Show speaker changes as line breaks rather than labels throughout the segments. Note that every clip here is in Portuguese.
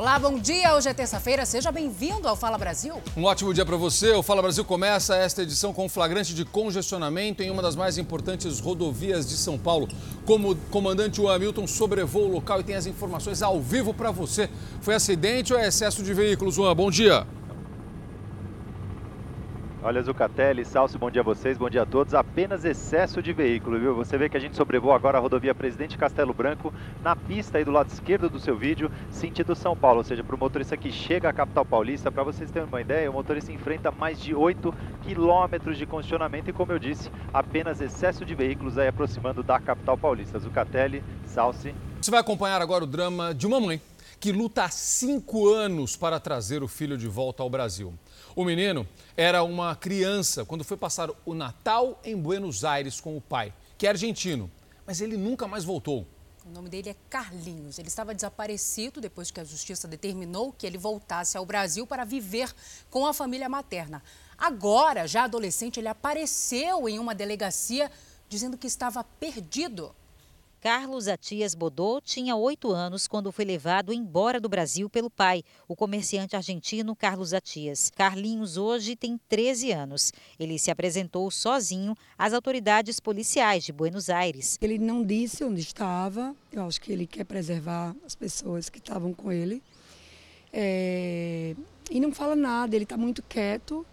Olá, bom dia. Hoje é terça-feira. Seja bem-vindo ao Fala Brasil.
Um ótimo dia para você. O Fala Brasil começa esta edição com flagrante de congestionamento em uma das mais importantes rodovias de São Paulo. Como o comandante Hamilton sobrevoa o local e tem as informações ao vivo para você. Foi acidente ou é excesso de veículos, Juan? Bom dia.
Olha, Zucatelli, Salso, bom dia a vocês, bom dia a todos. Apenas excesso de veículo, viu? Você vê que a gente sobrevoa agora a rodovia Presidente Castelo Branco, na pista aí do lado esquerdo do seu vídeo, sentido São Paulo, ou seja, para o motorista que chega à capital paulista, para vocês terem uma ideia, o motorista enfrenta mais de 8 quilômetros de congestionamento e, como eu disse, apenas excesso de veículos aí aproximando da capital paulista. Zucatelli, Salsi.
Você vai acompanhar agora o drama de uma mãe que luta há cinco anos para trazer o filho de volta ao Brasil. O menino era uma criança quando foi passar o Natal em Buenos Aires com o pai, que é argentino, mas ele nunca mais voltou.
O nome dele é Carlinhos. Ele estava desaparecido depois que a justiça determinou que ele voltasse ao Brasil para viver com a família materna. Agora, já adolescente, ele apareceu em uma delegacia dizendo que estava perdido.
Carlos Atias Bodô tinha oito anos quando foi levado embora do Brasil pelo pai, o comerciante argentino Carlos Atias. Carlinhos hoje tem 13 anos. Ele se apresentou sozinho às autoridades policiais de Buenos Aires.
Ele não disse onde estava, eu acho que ele quer preservar as pessoas que estavam com ele. É... E não fala nada, ele está muito quieto.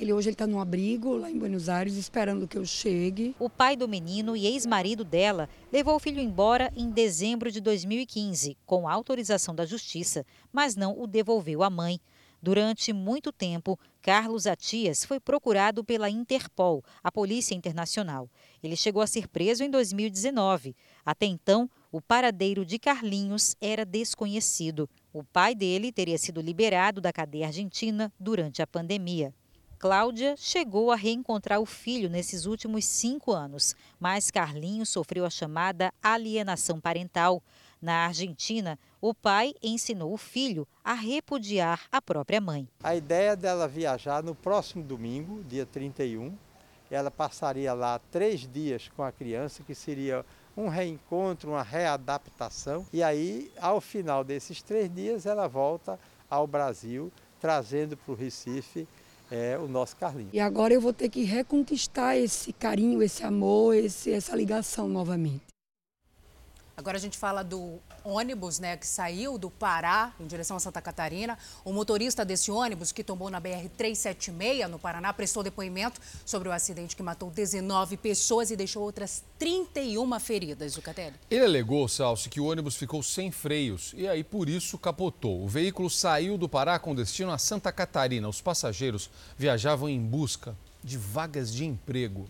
Ele hoje está no abrigo lá em Buenos Aires esperando que eu chegue.
O pai do menino e ex-marido dela levou o filho embora em dezembro de 2015, com autorização da justiça, mas não o devolveu à mãe. Durante muito tempo, Carlos Atias foi procurado pela Interpol, a Polícia Internacional. Ele chegou a ser preso em 2019. Até então, o paradeiro de Carlinhos era desconhecido. O pai dele teria sido liberado da cadeia argentina durante a pandemia. Cláudia chegou a reencontrar o filho nesses últimos cinco anos, mas Carlinhos sofreu a chamada alienação parental. Na Argentina, o pai ensinou o filho a repudiar a própria mãe.
A ideia dela viajar no próximo domingo, dia 31, ela passaria lá três dias com a criança, que seria um reencontro, uma readaptação. E aí, ao final desses três dias, ela volta ao Brasil, trazendo para o Recife é o nosso Carlinhos.
E agora eu vou ter que reconquistar esse carinho, esse amor, esse, essa ligação novamente.
Agora a gente fala do ônibus né, que saiu do Pará em direção a Santa Catarina. O motorista desse ônibus, que tombou na BR-376, no Paraná, prestou depoimento sobre o acidente que matou 19 pessoas e deixou outras 31 feridas. Zucatelli.
Ele alegou, Salsi, que o ônibus ficou sem freios e aí por isso capotou. O veículo saiu do Pará com destino a Santa Catarina. Os passageiros viajavam em busca de vagas de emprego.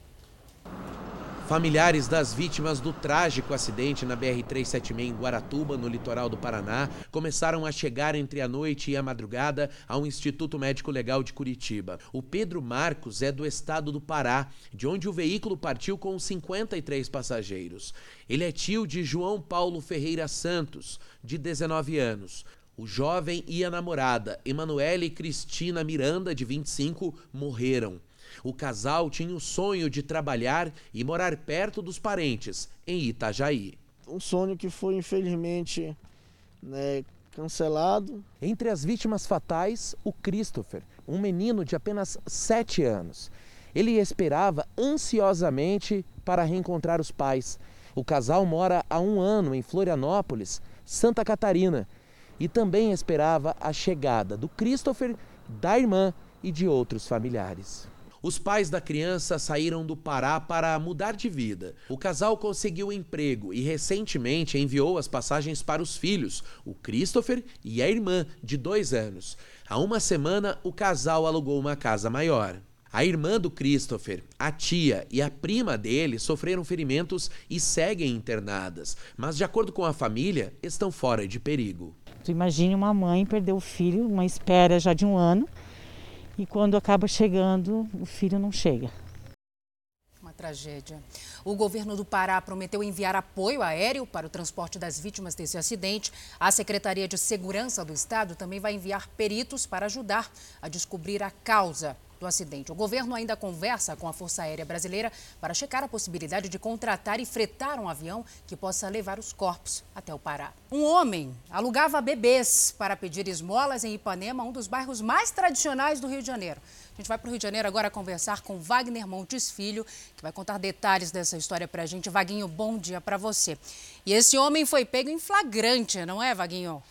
Familiares das vítimas do trágico acidente na BR-376 em Guaratuba, no litoral do Paraná, começaram a chegar entre a noite e a madrugada ao Instituto Médico Legal de Curitiba. O Pedro Marcos é do estado do Pará, de onde o veículo partiu com 53 passageiros. Ele é tio de João Paulo Ferreira Santos, de 19 anos. O jovem e a namorada, Emanuele Cristina Miranda, de 25, morreram. O casal tinha o sonho de trabalhar e morar perto dos parentes, em Itajaí.
Um sonho que foi, infelizmente, né, cancelado.
Entre as vítimas fatais, o Christopher, um menino de apenas 7 anos. Ele esperava ansiosamente para reencontrar os pais. O casal mora há um ano em Florianópolis, Santa Catarina, e também esperava a chegada do Christopher, da irmã e de outros familiares. Os pais da criança saíram do Pará para mudar de vida. O casal conseguiu emprego e recentemente enviou as passagens para os filhos, o Christopher e a irmã, de dois anos. Há uma semana, o casal alugou uma casa maior. A irmã do Christopher, a tia e a prima dele sofreram ferimentos e seguem internadas, mas, de acordo com a família, estão fora de perigo.
Tu imagine uma mãe perder o filho, uma espera já de um ano, e quando acaba chegando, o filho não chega.
Uma tragédia. O governo do Pará prometeu enviar apoio aéreo para o transporte das vítimas desse acidente. A Secretaria de Segurança do Estado também vai enviar peritos para ajudar a descobrir a causa. Do acidente. O governo ainda conversa com a Força Aérea Brasileira para checar a possibilidade de contratar e fretar um avião que possa levar os corpos até o Pará. Um homem alugava bebês para pedir esmolas em Ipanema, um dos bairros mais tradicionais do Rio de Janeiro. A gente vai para o Rio de Janeiro agora conversar com Wagner Montes Filho, que vai contar detalhes dessa história para a gente. Vaguinho, bom dia para você. E esse homem foi pego em flagrante, não é, Vaguinho?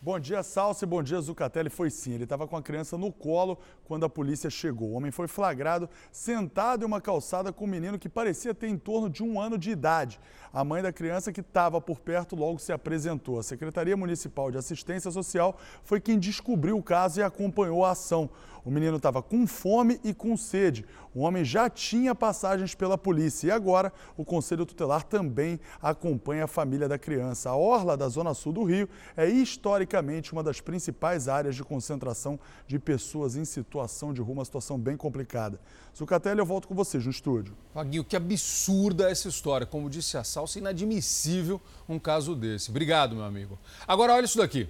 Bom dia, Salsa, e bom dia, Zucatelli. Foi sim, ele estava com a criança no colo quando a polícia chegou. O homem foi flagrado sentado em uma calçada com um menino que parecia ter em torno de um ano de idade. A mãe da criança que estava por perto logo se apresentou. A Secretaria Municipal de Assistência Social foi quem descobriu o caso e acompanhou a ação. O menino estava com fome e com sede. O homem já tinha passagens pela polícia e agora o Conselho Tutelar também acompanha a família da criança. A orla da Zona Sul do Rio é historicamente uma das principais áreas de concentração de pessoas em situação de rua, uma situação bem complicada. Zucatelli, eu volto com vocês no estúdio.
Faguinho, que absurda essa história. Como disse a Salsa, inadmissível um caso desse. Obrigado, meu amigo. Agora, olha isso daqui.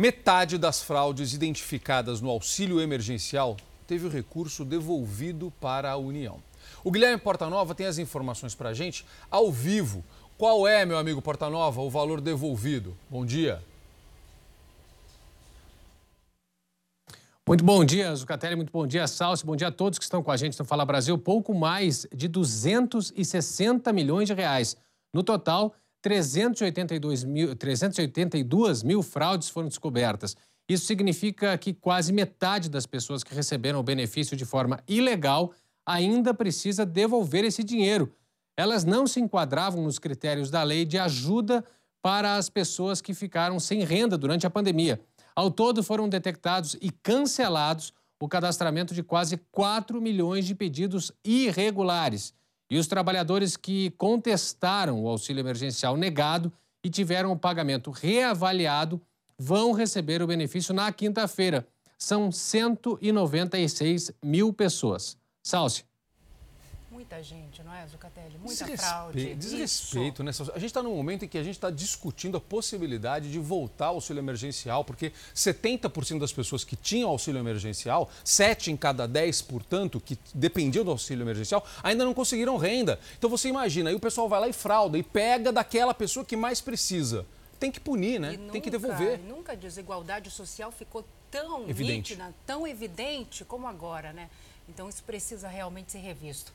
Metade das fraudes identificadas no auxílio emergencial teve o recurso devolvido para a União. O Guilherme Portanova tem as informações para a gente ao vivo. Qual é, meu amigo Portanova, o valor devolvido? Bom dia.
Muito bom dia, Zucatelli, muito bom dia, Salsi, bom dia a todos que estão com a gente no Fala Brasil. Pouco mais de 260 milhões de reais. No total, 382 mil, 382 mil fraudes foram descobertas. Isso significa que quase metade das pessoas que receberam o benefício de forma ilegal ainda precisa devolver esse dinheiro. Elas não se enquadravam nos critérios da lei de ajuda para as pessoas que ficaram sem renda durante a pandemia. Ao todo, foram detectados e cancelados o cadastramento de quase 4 milhões de pedidos irregulares. E os trabalhadores que contestaram o auxílio emergencial negado e tiveram o pagamento reavaliado vão receber o benefício na quinta-feira. São 196 mil pessoas. Salce
muita gente, não é, Zucatelli? Muita Desrespe... fraude.
Desrespeito, né? A gente está num momento em que a gente está discutindo a possibilidade de voltar ao auxílio emergencial, porque 70% das pessoas que tinham auxílio emergencial, 7 em cada 10, portanto, que dependiam do auxílio emergencial, ainda não conseguiram renda. Então você imagina, aí o pessoal vai lá e frauda e pega daquela pessoa que mais precisa. Tem que punir, né?
Nunca,
Tem que devolver.
Nunca a desigualdade social ficou tão evidente. nítida, tão evidente como agora, né? Então isso precisa realmente ser revisto.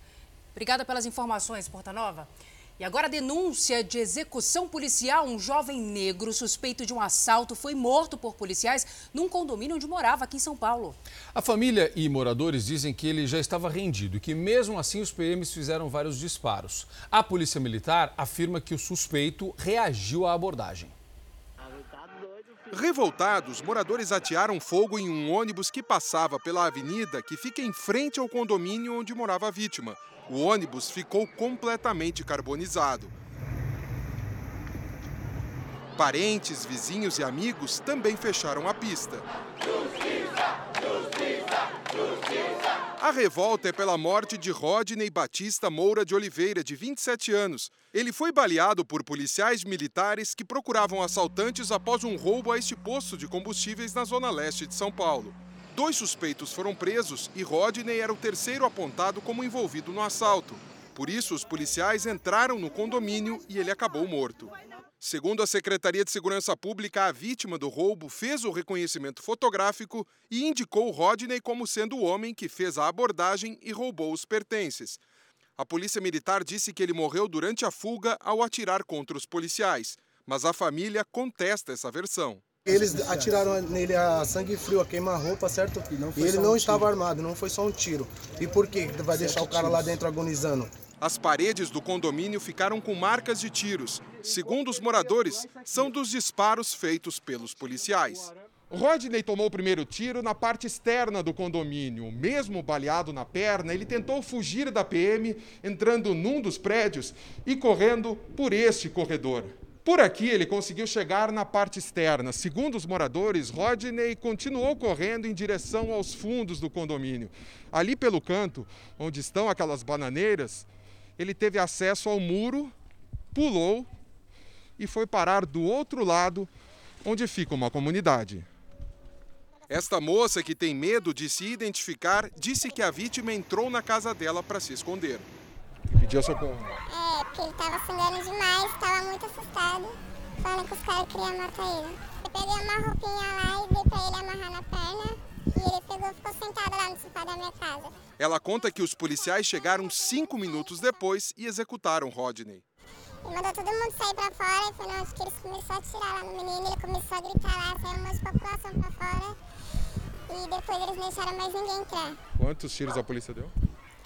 Obrigada pelas informações, Portanova. E agora a denúncia de execução policial. Um jovem negro suspeito de um assalto foi morto por policiais num condomínio onde morava aqui em São Paulo.
A família e moradores dizem que ele já estava rendido e que mesmo assim os PMs fizeram vários disparos. A polícia militar afirma que o suspeito reagiu à abordagem.
Revoltados, moradores atearam fogo em um ônibus que passava pela avenida que fica em frente ao condomínio onde morava a vítima. O ônibus ficou completamente carbonizado. Parentes, vizinhos e amigos também fecharam a pista. A revolta é pela morte de Rodney Batista Moura de Oliveira, de 27 anos. Ele foi baleado por policiais militares que procuravam assaltantes após um roubo a este posto de combustíveis na zona leste de São Paulo. Dois suspeitos foram presos e Rodney era o terceiro apontado como envolvido no assalto. Por isso, os policiais entraram no condomínio e ele acabou morto. Segundo a Secretaria de Segurança Pública, a vítima do roubo fez o reconhecimento fotográfico e indicou Rodney como sendo o homem que fez a abordagem e roubou os pertences. A Polícia Militar disse que ele morreu durante a fuga ao atirar contra os policiais, mas a família contesta essa versão.
Eles atiraram nele a sangue frio, a queima-roupa, certo? E, e ele não um estava armado, não foi só um tiro. E por que vai deixar o cara lá dentro agonizando?
As paredes do condomínio ficaram com marcas de tiros. Segundo os moradores, são dos disparos feitos pelos policiais. Rodney tomou o primeiro tiro na parte externa do condomínio. Mesmo baleado na perna, ele tentou fugir da PM, entrando num dos prédios e correndo por este corredor. Por aqui, ele conseguiu chegar na parte externa. Segundo os moradores, Rodney continuou correndo em direção aos fundos do condomínio. Ali pelo canto, onde estão aquelas bananeiras, ele teve acesso ao muro, pulou e foi parar do outro lado, onde fica uma comunidade. Esta moça, que tem medo de se identificar, disse que a vítima entrou na casa dela para se esconder.
Pediu socorro.
É, porque ele tava sangrando demais, tava muito assustado, falando que os caras queriam matar ele. Eu peguei uma roupinha lá e dei pra ele amarrar na perna e ele pegou e ficou sentado lá no sofá da minha casa.
Ela conta que os policiais chegaram cinco minutos depois e executaram Rodney.
E mandou todo mundo sair pra fora e foi na hora que eles começaram a atirar lá no menino, ele começou a gritar lá, saiu um monte de população pra fora e depois eles não deixaram mais ninguém entrar.
Quantos tiros a polícia deu?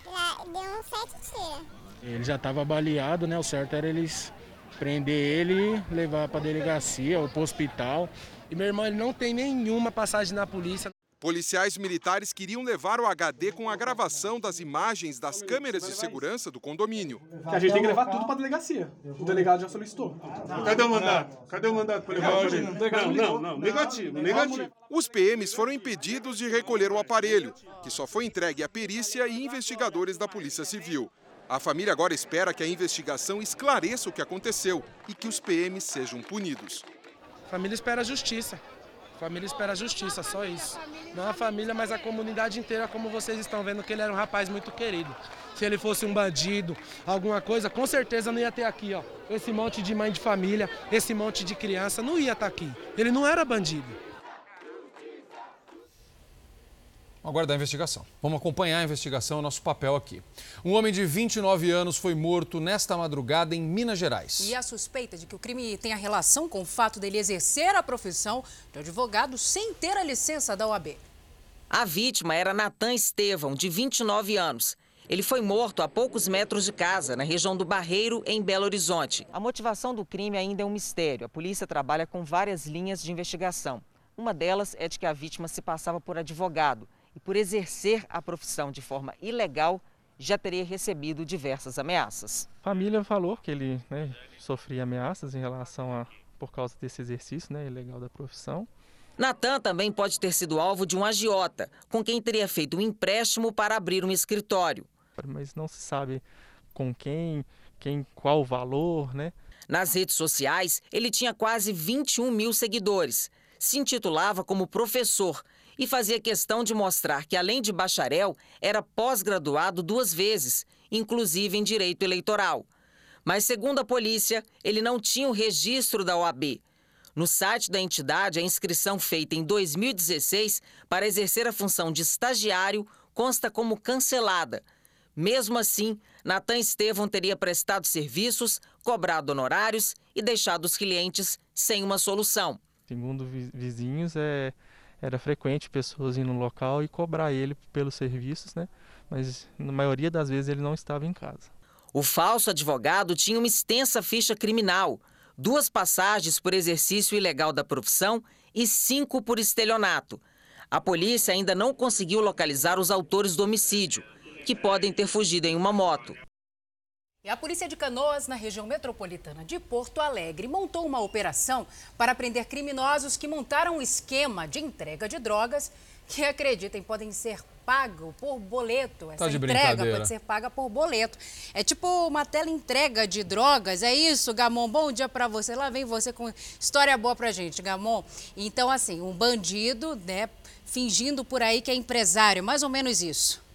Lá deu uns sete tiros.
Ele já estava baleado, né? O certo era eles prender ele, levar para delegacia ou para hospital.
E meu irmão ele não tem nenhuma passagem na polícia.
Policiais militares queriam levar o HD com a gravação das imagens das câmeras de segurança do condomínio.
a gente tem que levar tudo para a delegacia. O delegado já solicitou.
Cadê o mandato? Cadê o mandato para levar hoje?
Não, não, não, negativo, negativo.
Os PMs foram impedidos de recolher o aparelho, que só foi entregue à perícia e investigadores da Polícia Civil. A família agora espera que a investigação esclareça o que aconteceu e que os PMs sejam punidos.
A família espera a justiça. Família espera justiça, só isso. Não a família, mas a comunidade inteira, como vocês estão vendo, que ele era um rapaz muito querido. Se ele fosse um bandido, alguma coisa, com certeza não ia ter aqui, ó. Esse monte de mãe de família, esse monte de criança, não ia estar aqui. Ele não era bandido.
Agora da investigação. Vamos acompanhar a investigação, nosso papel aqui. Um homem de 29 anos foi morto nesta madrugada em Minas Gerais.
E a suspeita de que o crime tenha relação com o fato dele exercer a profissão de advogado sem ter a licença da OAB.
A vítima era Natan Estevão, de 29 anos. Ele foi morto a poucos metros de casa, na região do Barreiro, em Belo Horizonte. A motivação do crime ainda é um mistério. A polícia trabalha com várias linhas de investigação. Uma delas é de que a vítima se passava por advogado e, por exercer a profissão de forma ilegal, já teria recebido diversas ameaças.
A família falou que ele né, sofria ameaças em relação a por causa desse exercício né, ilegal da profissão.
Natan também pode ter sido alvo de um agiota, com quem teria feito um empréstimo para abrir um escritório.
Mas não se sabe com quem, quem qual o valor, né?
Nas redes sociais, ele tinha quase 21 mil seguidores. Se intitulava como professor e fazia questão de mostrar que, além de bacharel, era pós-graduado duas vezes, inclusive em direito eleitoral. Mas, segundo a polícia, ele não tinha o registro da OAB. No site da entidade, a inscrição feita em 2016 para exercer a função de estagiário consta como cancelada. Mesmo assim, Natan Estevão teria prestado serviços, cobrado honorários e deixado os clientes sem uma solução.
Segundo vizinhos, é, era frequente pessoas ir no local e cobrar ele pelos serviços, né? mas na maioria das vezes ele não estava em casa.
O falso advogado tinha uma extensa ficha criminal, duas passagens por exercício ilegal da profissão e cinco por estelionato. A polícia ainda não conseguiu localizar os autores do homicídio que podem ter fugido em uma moto.
E a polícia de Canoas, na região metropolitana de Porto Alegre, montou uma operação para prender criminosos que montaram um esquema de entrega de drogas que, acreditem, podem ser pagos por boleto.
Essa
tá entrega pode ser paga por boleto. É tipo uma tela entrega de drogas. É isso, Gamon? Bom dia para você. Lá vem você com história boa pra gente, Gamon. Então, assim, um bandido, né, fingindo por aí que é empresário. Mais ou menos isso.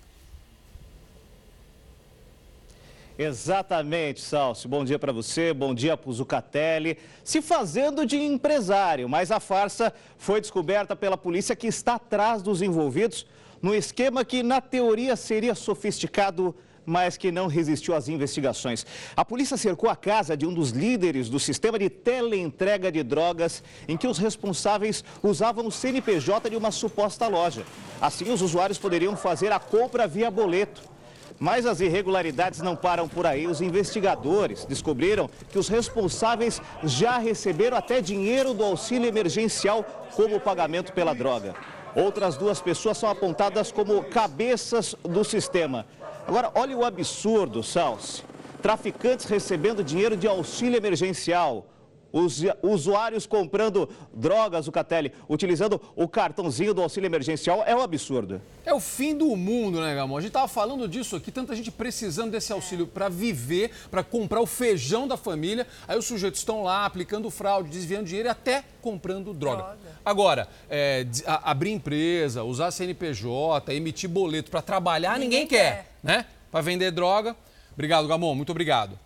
Exatamente, Salso. Bom dia para você, bom dia para o Zucatelli. Se fazendo de empresário, mas a farsa foi descoberta pela polícia que está atrás dos envolvidos no esquema que, na teoria, seria sofisticado, mas que não resistiu às investigações. A polícia cercou a casa de um dos líderes do sistema de teleentrega de drogas, em que os responsáveis usavam o CNPJ de uma suposta loja. Assim, os usuários poderiam fazer a compra via boleto. Mas as irregularidades não param por aí. Os investigadores descobriram que os responsáveis já receberam até dinheiro do auxílio emergencial como pagamento pela droga. Outras duas pessoas são apontadas como cabeças do sistema. Agora, olha o absurdo, Salsi. Traficantes recebendo dinheiro de auxílio emergencial. Os usuários comprando drogas, o Catelli, utilizando o cartãozinho do auxílio emergencial, é um absurdo.
É o fim do mundo, né, Gamon? A gente tava falando disso aqui, tanta gente precisando desse auxílio para viver, para comprar o feijão da família. Aí os sujeitos estão lá aplicando fraude, desviando dinheiro e até comprando droga. droga. Agora, é, abrir empresa, usar CNPJ, emitir boleto para trabalhar, ninguém, ninguém quer, quer, né? Para vender droga. Obrigado, Gamon, muito obrigado.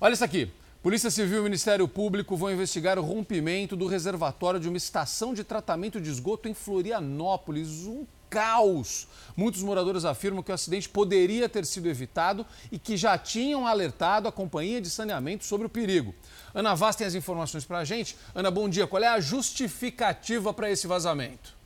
Olha isso aqui. Polícia Civil e Ministério Público vão investigar o rompimento do reservatório de uma estação de tratamento de esgoto em Florianópolis. Um caos. Muitos moradores afirmam que o acidente poderia ter sido evitado e que já tinham alertado a companhia de saneamento sobre o perigo. Ana Vaz tem as informações para a gente. Ana, bom dia. Qual é a justificativa para esse vazamento?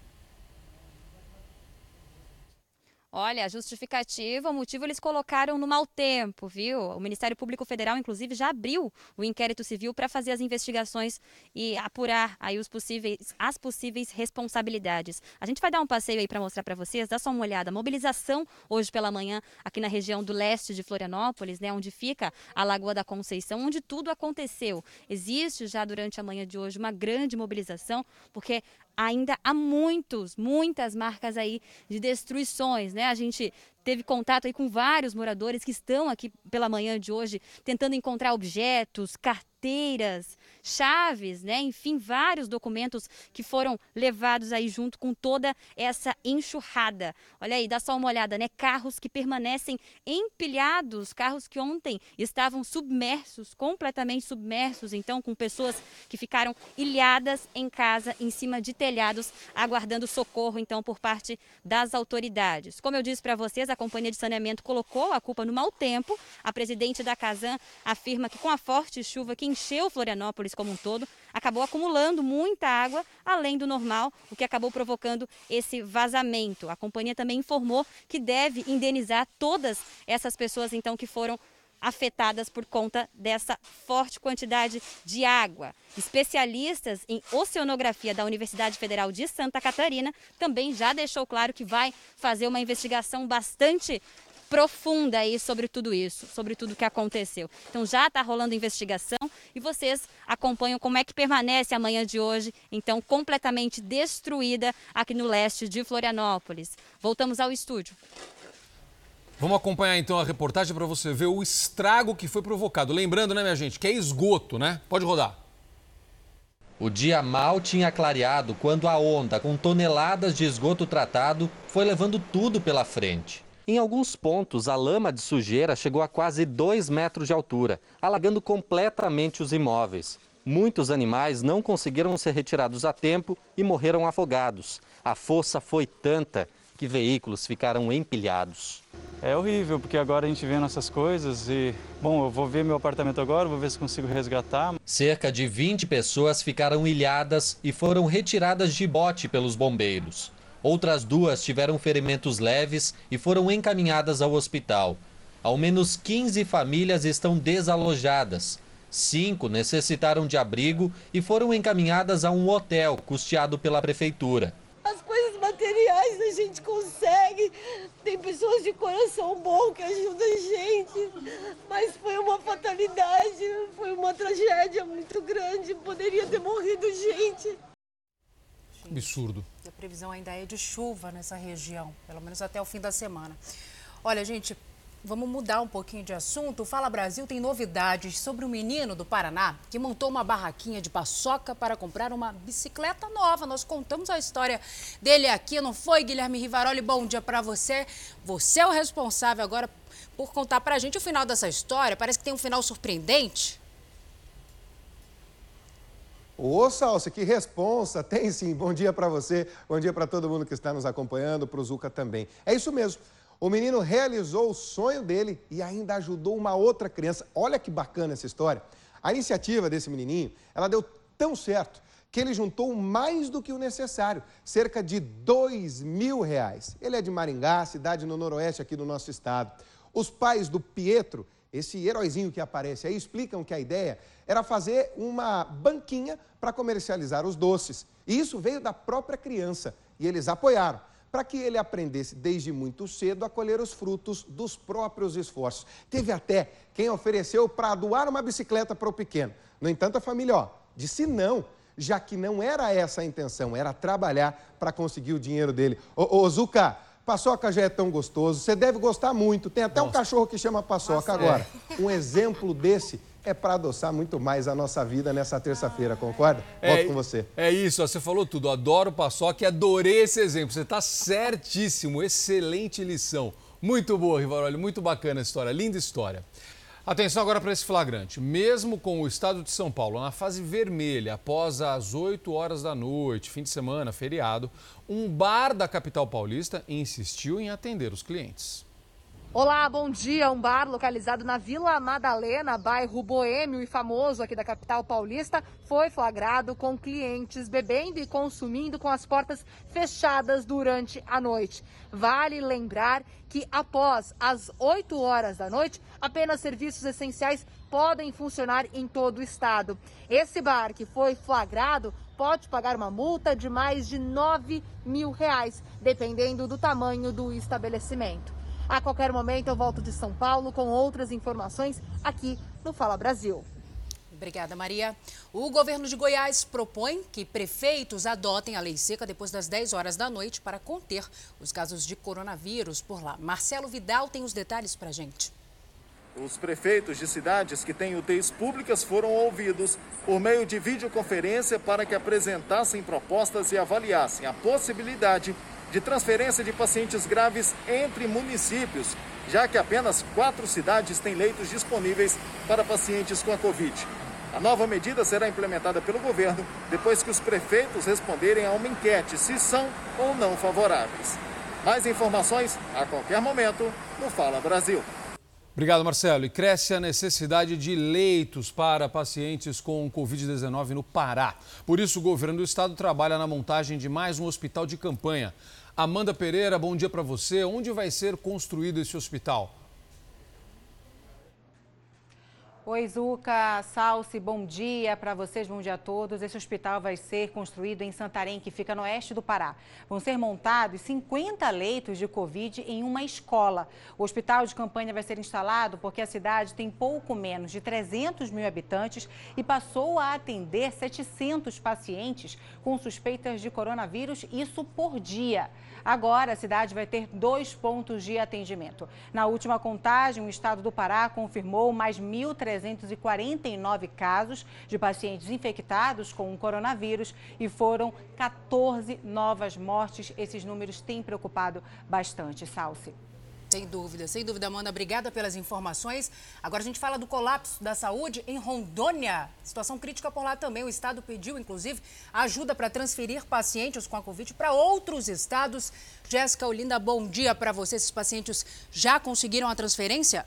Olha, a justificativa, o motivo eles colocaram no mau tempo, viu? O Ministério Público Federal, inclusive, já abriu o inquérito civil para fazer as investigações e apurar aí os possíveis, as possíveis responsabilidades. A gente vai dar um passeio aí para mostrar para vocês, dá só uma olhada. Mobilização hoje pela manhã aqui na região do leste de Florianópolis, né, onde fica a Lagoa da Conceição, onde tudo aconteceu. Existe já durante a manhã de hoje uma grande mobilização, porque ainda há muitos, muitas marcas aí de destruições, né? A gente teve contato aí com vários moradores que estão aqui pela manhã de hoje tentando encontrar objetos, carteiras, chaves, né? Enfim, vários documentos que foram levados aí junto com toda essa enxurrada. Olha aí, dá só uma olhada, né? Carros que permanecem empilhados, carros que ontem estavam submersos, completamente submersos, então com pessoas que ficaram ilhadas em casa, em cima de telhados, aguardando socorro então por parte das autoridades. Como eu disse para vocês, a Companhia de Saneamento colocou a culpa no mau tempo. A presidente da Casan afirma que com a forte chuva que encheu Florianópolis como um todo, acabou acumulando muita água além do normal, o que acabou provocando esse vazamento. A companhia também informou que deve indenizar todas essas pessoas então que foram afetadas por conta dessa forte quantidade de água. Especialistas em oceanografia da Universidade Federal de Santa Catarina também já deixou claro que vai fazer uma investigação bastante profunda aí sobre tudo isso, sobre tudo que aconteceu. Então já está rolando investigação e vocês acompanham como é que permanece a manhã de hoje, então completamente destruída aqui no leste de Florianópolis. Voltamos ao estúdio.
Vamos acompanhar então a reportagem para você ver o estrago que foi provocado. Lembrando, né, minha gente, que é esgoto, né? Pode rodar.
O dia mal tinha clareado quando a onda, com toneladas de esgoto tratado, foi levando tudo pela frente. Em alguns pontos, a lama de sujeira chegou a quase 2 metros de altura, alagando completamente os imóveis. Muitos animais não conseguiram ser retirados a tempo e morreram afogados. A força foi tanta que veículos ficaram empilhados.
É horrível, porque agora a gente vê nossas coisas e, bom, eu vou ver meu apartamento agora, vou ver se consigo resgatar.
Cerca de 20 pessoas ficaram ilhadas e foram retiradas de bote pelos bombeiros. Outras duas tiveram ferimentos leves e foram encaminhadas ao hospital. Ao menos 15 famílias estão desalojadas. Cinco necessitaram de abrigo e foram encaminhadas a um hotel custeado pela prefeitura
materiais a gente consegue. Tem pessoas de coração bom que ajudam a gente. Mas foi uma fatalidade, foi uma tragédia muito grande. Poderia ter morrido gente.
Absurdo.
A previsão ainda é de chuva nessa região, pelo menos até o fim da semana. Olha, gente, Vamos mudar um pouquinho de assunto. O Fala Brasil tem novidades sobre um menino do Paraná que montou uma barraquinha de paçoca para comprar uma bicicleta nova. Nós contamos a história dele aqui, não foi, Guilherme Rivaroli? Bom dia para você. Você é o responsável agora por contar para a gente o final dessa história. Parece que tem um final surpreendente.
Ô, Salsa, que responsa! Tem sim. Bom dia para você, bom dia para todo mundo que está nos acompanhando, para o Zuca também. É isso mesmo. O menino realizou o sonho dele e ainda ajudou uma outra criança. Olha que bacana essa história. A iniciativa desse menininho, ela deu tão certo que ele juntou mais do que o necessário, cerca de dois mil reais. Ele é de Maringá, cidade no noroeste aqui do nosso estado. Os pais do Pietro, esse heróizinho que aparece aí, explicam que a ideia era fazer uma banquinha para comercializar os doces. E isso veio da própria criança e eles apoiaram para que ele aprendesse desde muito cedo a colher os frutos dos próprios esforços. Teve até quem ofereceu para doar uma bicicleta para o pequeno. No entanto, a família ó, Disse não, já que não era essa a intenção, era trabalhar para conseguir o dinheiro dele. Ô, ô Zuca, paçoca já é tão gostoso, você deve gostar muito. Tem até Nossa. um cachorro que chama paçoca. Agora, é. um exemplo desse é para adoçar muito mais a nossa vida nessa terça-feira, concorda? É, Volto com você.
É isso, você falou tudo. Adoro paçoca e adorei esse exemplo. Você está certíssimo, excelente lição. Muito boa, Rivaroli, muito bacana a história, linda história. Atenção agora para esse flagrante. Mesmo com o estado de São Paulo na fase vermelha, após as 8 horas da noite, fim de semana, feriado, um bar da capital paulista insistiu em atender os clientes.
Olá, bom dia. Um bar localizado na Vila Madalena, bairro boêmio e famoso aqui da capital paulista, foi flagrado com clientes bebendo e consumindo com as portas fechadas durante a noite. Vale lembrar que após as 8 horas da noite, apenas serviços essenciais podem funcionar em todo o estado. Esse bar que foi flagrado pode pagar uma multa de mais de 9 mil reais, dependendo do tamanho do estabelecimento. A qualquer momento eu volto de São Paulo com outras informações aqui no Fala Brasil.
Obrigada, Maria. O governo de Goiás propõe que prefeitos adotem a lei seca depois das 10 horas da noite para conter os casos de coronavírus por lá. Marcelo Vidal tem os detalhes para a gente.
Os prefeitos de cidades que têm UTIs públicas foram ouvidos por meio de videoconferência para que apresentassem propostas e avaliassem a possibilidade de transferência de pacientes graves entre municípios, já que apenas quatro cidades têm leitos disponíveis para pacientes com a Covid. A nova medida será implementada pelo governo depois que os prefeitos responderem a uma enquete se são ou não favoráveis. Mais informações a qualquer momento no Fala Brasil.
Obrigado, Marcelo. E cresce a necessidade de leitos para pacientes com Covid-19 no Pará. Por isso, o governo do estado trabalha na montagem de mais um hospital de campanha. Amanda Pereira, bom dia para você. Onde vai ser construído esse hospital?
Oi, Zuca, Salsi, bom dia para vocês, bom dia a todos. Esse hospital vai ser construído em Santarém, que fica no oeste do Pará. Vão ser montados 50 leitos de Covid em uma escola. O hospital de campanha vai ser instalado porque a cidade tem pouco menos de 300 mil habitantes e passou a atender 700 pacientes com suspeitas de coronavírus, isso por dia. Agora, a cidade vai ter dois pontos de atendimento. Na última contagem, o estado do Pará confirmou mais 1.349 casos de pacientes infectados com o coronavírus e foram 14 novas mortes. Esses números têm preocupado bastante, Salsi.
Sem dúvida, sem dúvida, Amanda. Obrigada pelas informações. Agora a gente fala do colapso da saúde em Rondônia. Situação crítica por lá também. O estado pediu, inclusive, ajuda para transferir pacientes com a Covid para outros estados. Jéssica Olinda, bom dia para você. Esses pacientes já conseguiram a transferência?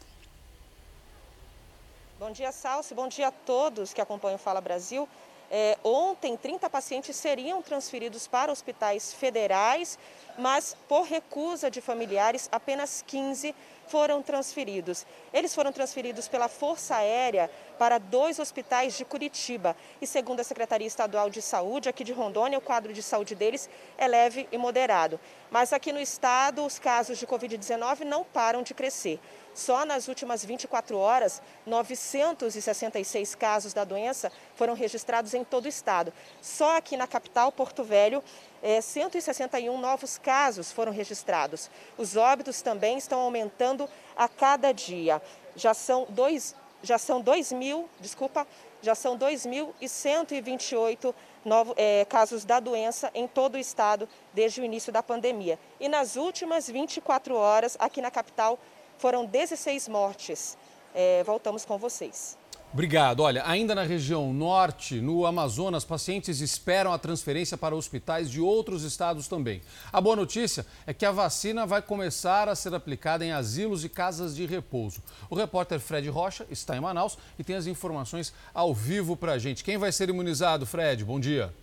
Bom dia, Salsi. Bom dia a todos que acompanham o Fala Brasil. É, ontem, 30 pacientes seriam transferidos para hospitais federais mas por recusa de familiares, apenas 15 foram transferidos. Eles foram transferidos pela Força Aérea para dois hospitais de Curitiba. E segundo a Secretaria Estadual de Saúde, aqui de Rondônia, o quadro de saúde deles é leve e moderado. Mas aqui no estado, os casos de Covid-19 não param de crescer. Só nas últimas 24 horas, 966 casos da doença foram registrados em todo o estado. Só aqui na capital, Porto Velho, é, 161 novos casos foram registrados. Os óbitos também estão aumentando a cada dia. Já são dois, já são 2 mil, desculpa, já são 2.128 novos é, casos da doença em todo o estado desde o início da pandemia. E nas últimas 24 horas, aqui na capital, foram 16 mortes. É, voltamos com vocês.
Obrigado. Olha, ainda na região norte, no Amazonas, pacientes esperam a transferência para hospitais de outros estados também. A boa notícia é que a vacina vai começar a ser aplicada em asilos e casas de repouso. O repórter Fred Rocha está em Manaus e tem as informações ao vivo para a gente. Quem vai ser imunizado, Fred? Bom dia.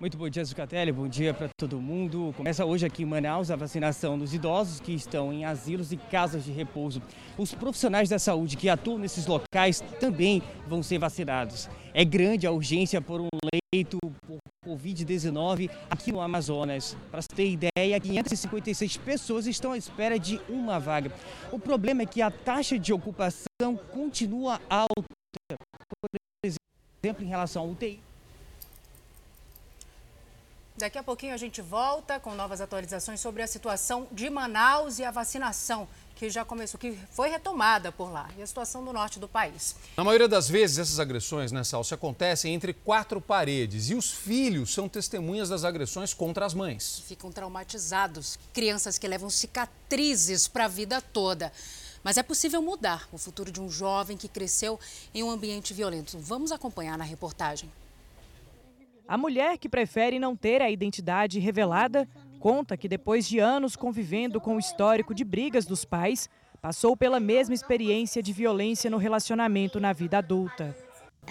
Muito bom dia, Zucatelli. Bom dia para todo mundo. Começa hoje aqui em Manaus a vacinação dos idosos que estão em asilos e casas de repouso. Os profissionais da saúde que atuam nesses locais também vão ser vacinados. É grande a urgência por um leito por Covid-19 aqui no Amazonas. Para você ter ideia, 556 pessoas estão à espera de uma vaga. O problema é que a taxa de ocupação continua alta. Por exemplo, em relação ao UTI.
Daqui a pouquinho a gente volta com novas atualizações sobre a situação de Manaus e a vacinação que já começou, que foi retomada por lá, e a situação do norte do país.
Na maioria das vezes, essas agressões, né, Salsi, acontecem entre quatro paredes e os filhos são testemunhas das agressões contra as mães.
Ficam traumatizados, crianças que levam cicatrizes para a vida toda. Mas é possível mudar o futuro de um jovem que cresceu em um ambiente violento. Vamos acompanhar na reportagem.
A mulher que prefere não ter a identidade revelada conta que depois de anos convivendo com o histórico de brigas dos pais, passou pela mesma experiência de violência no relacionamento na vida adulta.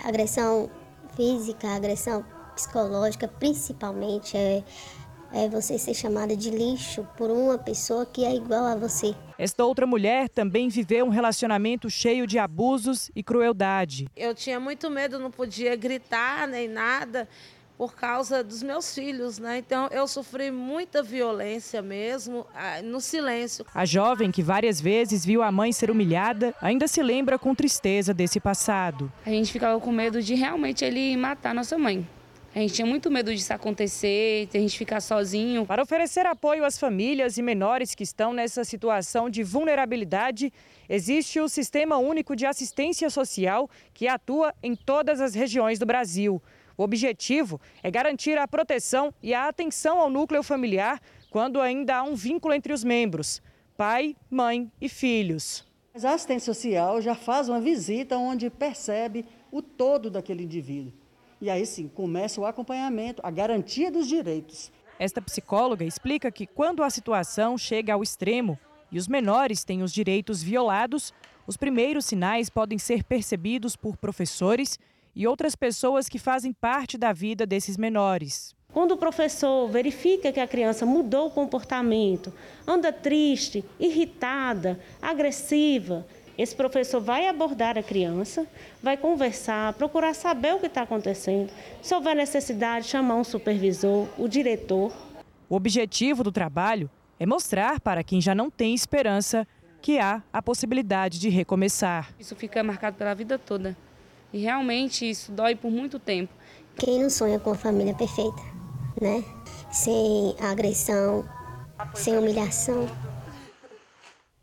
Agressão física, agressão psicológica, principalmente, é, é você ser chamada de lixo por uma pessoa que é igual a você.
Esta outra mulher também viveu um relacionamento cheio de abusos e crueldade.
Eu tinha muito medo, não podia gritar nem nada por causa dos meus filhos, né? Então eu sofri muita violência mesmo, ah, no silêncio.
A jovem que várias vezes viu a mãe ser humilhada ainda se lembra com tristeza desse passado.
A gente ficava com medo de realmente ele matar nossa mãe. A gente tinha muito medo disso acontecer, de a gente ficar sozinho.
Para oferecer apoio às famílias e menores que estão nessa situação de vulnerabilidade, existe o Sistema Único de Assistência Social, que atua em todas as regiões do Brasil. O objetivo é garantir a proteção e a atenção ao núcleo familiar quando ainda há um vínculo entre os membros, pai, mãe e filhos.
A assistência social já faz uma visita onde percebe o todo daquele indivíduo. E aí sim, começa o acompanhamento, a garantia dos direitos.
Esta psicóloga explica que quando a situação chega ao extremo e os menores têm os direitos violados, os primeiros sinais podem ser percebidos por professores e outras pessoas que fazem parte da vida desses menores.
Quando o professor verifica que a criança mudou o comportamento, anda triste, irritada, agressiva, esse professor vai abordar a criança, vai conversar, procurar saber o que está acontecendo. Se houver necessidade, chamar um supervisor, o diretor.
O objetivo do trabalho é mostrar para quem já não tem esperança que há a possibilidade de recomeçar.
Isso fica marcado pela vida toda. E realmente isso dói por muito tempo.
Quem não sonha com uma família perfeita, né? Sem agressão, sem humilhação.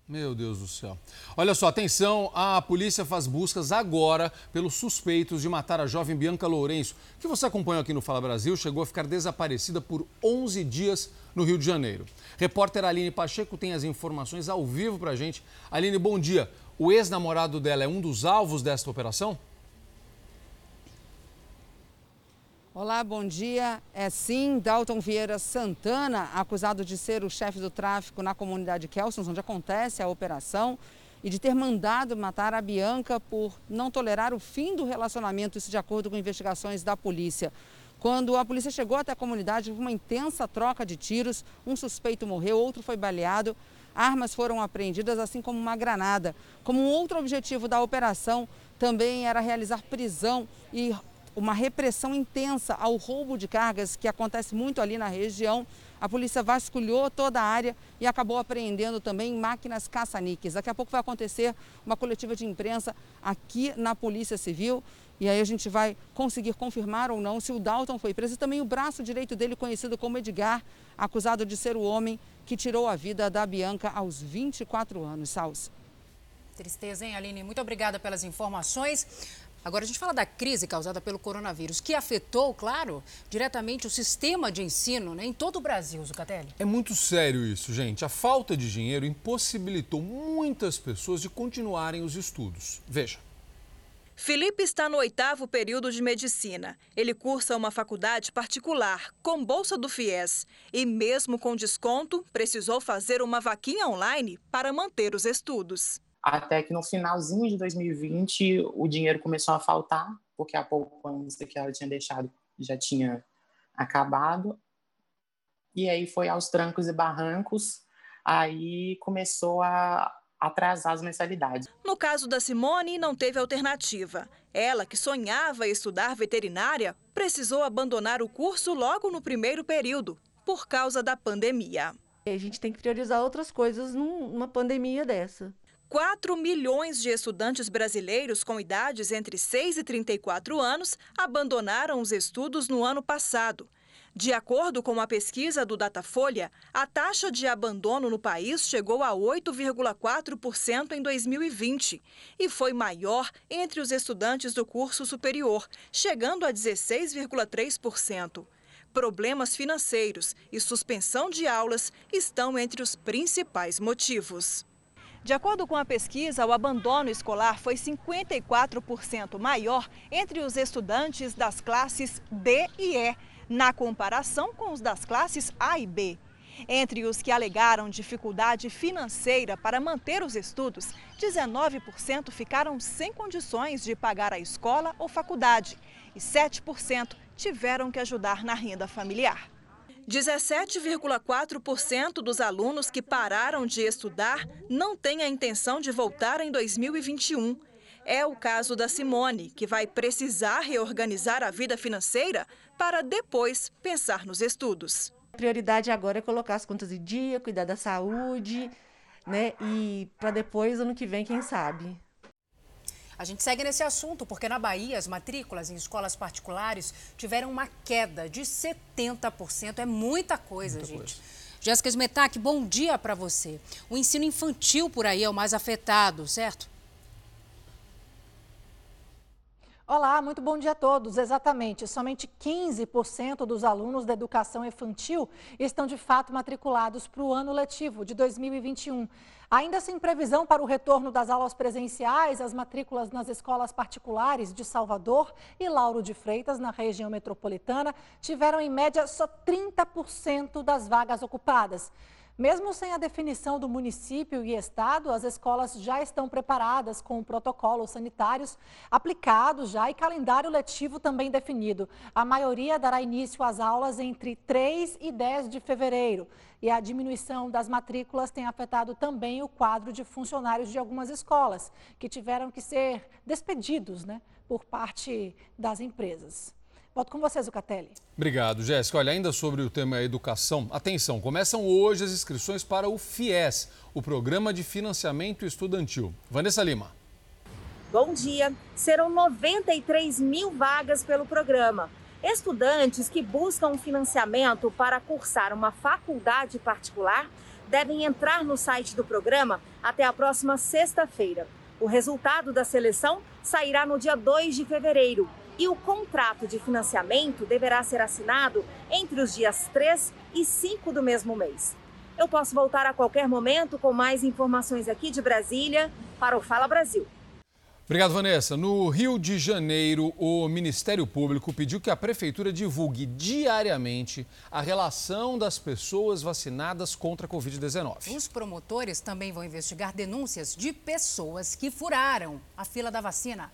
Meu Deus do céu. Olha só, atenção, a polícia faz buscas agora pelos suspeitos de matar a jovem Bianca Lourenço, que você acompanhou aqui no Fala Brasil, chegou a ficar desaparecida por 11 dias no Rio de Janeiro. Repórter Aline Pacheco tem as informações ao vivo pra gente. Aline, bom dia. O ex-namorado dela é um dos alvos desta operação?
Olá, bom dia. É sim, Dalton Vieira Santana, acusado de ser o chefe do tráfico na comunidade Kelsons, onde acontece a operação, e de ter mandado matar a Bianca por não tolerar o fim do relacionamento, isso de acordo com investigações da polícia. Quando a polícia chegou até a comunidade, houve uma intensa troca de tiros, um suspeito morreu, outro foi baleado, armas foram apreendidas, assim como uma granada. Como um outro objetivo da operação também era realizar prisão e uma repressão intensa ao roubo de cargas que acontece muito ali na região. A polícia vasculhou toda a área e acabou apreendendo também máquinas caça-níqueis. Daqui a pouco vai acontecer uma coletiva de imprensa aqui na Polícia Civil. E aí a gente vai conseguir confirmar ou não se o Dalton foi preso e também o braço direito dele, conhecido como Edgar, acusado de ser o homem que tirou a vida da Bianca aos 24 anos. Salsa.
Tristeza, hein, Aline? Muito obrigada pelas informações. Agora a gente fala da crise causada pelo coronavírus, que afetou, claro, diretamente o sistema de ensino né, em todo o Brasil, Zucatelli.
É muito sério isso, gente. A falta de dinheiro impossibilitou muitas pessoas de continuarem os estudos. Veja.
Felipe está no oitavo período de medicina. Ele cursa uma faculdade particular, com bolsa do FIES. E, mesmo com desconto, precisou fazer uma vaquinha online para manter os estudos
até que no finalzinho de 2020 o dinheiro começou a faltar, porque a poupança que ela tinha deixado já tinha acabado. E aí foi aos trancos e barrancos, aí começou a atrasar as mensalidades.
No caso da Simone, não teve alternativa. Ela, que sonhava estudar veterinária, precisou abandonar o curso logo no primeiro período, por causa da pandemia.
A gente tem que priorizar outras coisas numa pandemia dessa.
4 milhões de estudantes brasileiros com idades entre 6 e 34 anos abandonaram os estudos no ano passado. De acordo com a pesquisa do Datafolha, a taxa de abandono no país chegou a 8,4% em 2020 e foi maior entre os estudantes do curso superior, chegando a 16,3%. Problemas financeiros e suspensão de aulas estão entre os principais motivos. De acordo com a pesquisa, o abandono escolar foi 54% maior entre os estudantes das classes D e E, na comparação com os das classes A e B. Entre os que alegaram dificuldade financeira para manter os estudos, 19% ficaram sem condições de pagar a escola ou faculdade e 7% tiveram que ajudar na renda familiar. 17,4% dos alunos que pararam de estudar não têm a intenção de voltar em 2021. É o caso da Simone, que vai precisar reorganizar a vida financeira para depois pensar nos estudos.
A prioridade agora é colocar as contas em dia, cuidar da saúde, né? E para depois, ano que vem, quem sabe.
A gente segue nesse assunto porque na Bahia as matrículas em escolas particulares tiveram uma queda de 70%. É muita coisa, muita gente. Coisa. Jéssica Smetak, bom dia para você. O ensino infantil por aí é o mais afetado, certo?
Olá, muito bom dia a todos. Exatamente, somente 15% dos alunos da educação infantil estão de fato matriculados para o ano letivo de 2021. Ainda sem previsão para o retorno das aulas presenciais, as matrículas nas escolas particulares de Salvador e Lauro de Freitas, na região metropolitana, tiveram em média só 30% das vagas ocupadas. Mesmo sem a definição do município e estado, as escolas já estão preparadas com protocolos sanitários aplicados já e calendário letivo também definido. A maioria dará início às aulas entre 3 e 10 de fevereiro. E a diminuição das matrículas tem afetado também o quadro de funcionários de algumas escolas, que tiveram que ser despedidos né, por parte das empresas. Volto com vocês, Zucatelli.
Obrigado, Jéssica. Olha, ainda sobre o tema educação, atenção, começam hoje as inscrições para o FIES, o Programa de Financiamento Estudantil. Vanessa Lima.
Bom dia. Serão 93 mil vagas pelo programa. Estudantes que buscam financiamento para cursar uma faculdade particular devem entrar no site do programa até a próxima sexta-feira. O resultado da seleção sairá no dia 2 de fevereiro e o contrato de financiamento deverá ser assinado entre os dias 3 e 5 do mesmo mês. Eu posso voltar a qualquer momento com mais informações aqui de Brasília para o Fala Brasil.
Obrigado, Vanessa. No Rio de Janeiro, o Ministério Público pediu que a Prefeitura divulgue diariamente a relação das pessoas vacinadas contra a Covid-19.
Os promotores também vão investigar denúncias de pessoas que furaram a fila da vacina.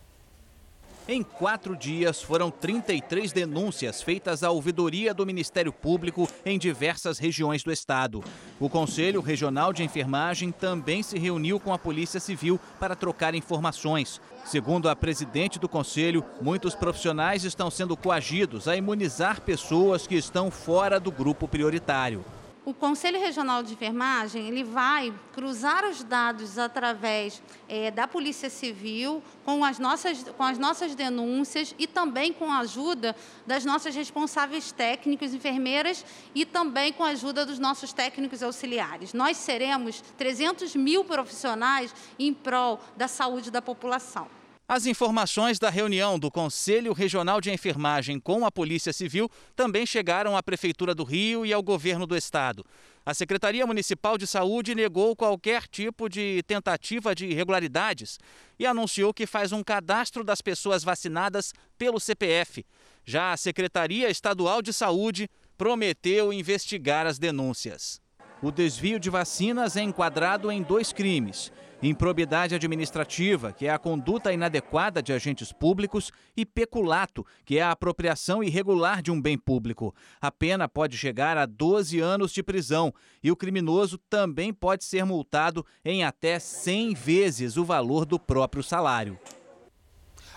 Em quatro dias, foram 33 denúncias feitas à ouvidoria do Ministério Público em diversas regiões do estado. O Conselho Regional de Enfermagem também se reuniu com a Polícia Civil para trocar informações. Segundo a presidente do Conselho, muitos profissionais estão sendo coagidos a imunizar pessoas que estão fora do grupo prioritário.
O Conselho Regional de Enfermagem ele vai cruzar os dados através é, da Polícia Civil com as, nossas, com as nossas denúncias e também com a ajuda das nossas responsáveis técnicos, enfermeiras e também com a ajuda dos nossos técnicos auxiliares. Nós seremos 300 mil profissionais em prol da saúde da população.
As informações da reunião do Conselho Regional de Enfermagem com a Polícia Civil também chegaram à Prefeitura do Rio e ao governo do estado. A Secretaria Municipal de Saúde negou qualquer tipo de tentativa de irregularidades e anunciou que faz um cadastro das pessoas vacinadas pelo CPF. Já a Secretaria Estadual de Saúde prometeu investigar as denúncias. O desvio de vacinas é enquadrado em dois crimes: improbidade administrativa, que é a conduta inadequada de agentes públicos, e peculato, que é a apropriação irregular de um bem público. A pena pode chegar a 12 anos de prisão e o criminoso também pode ser multado em até 100 vezes o valor do próprio salário.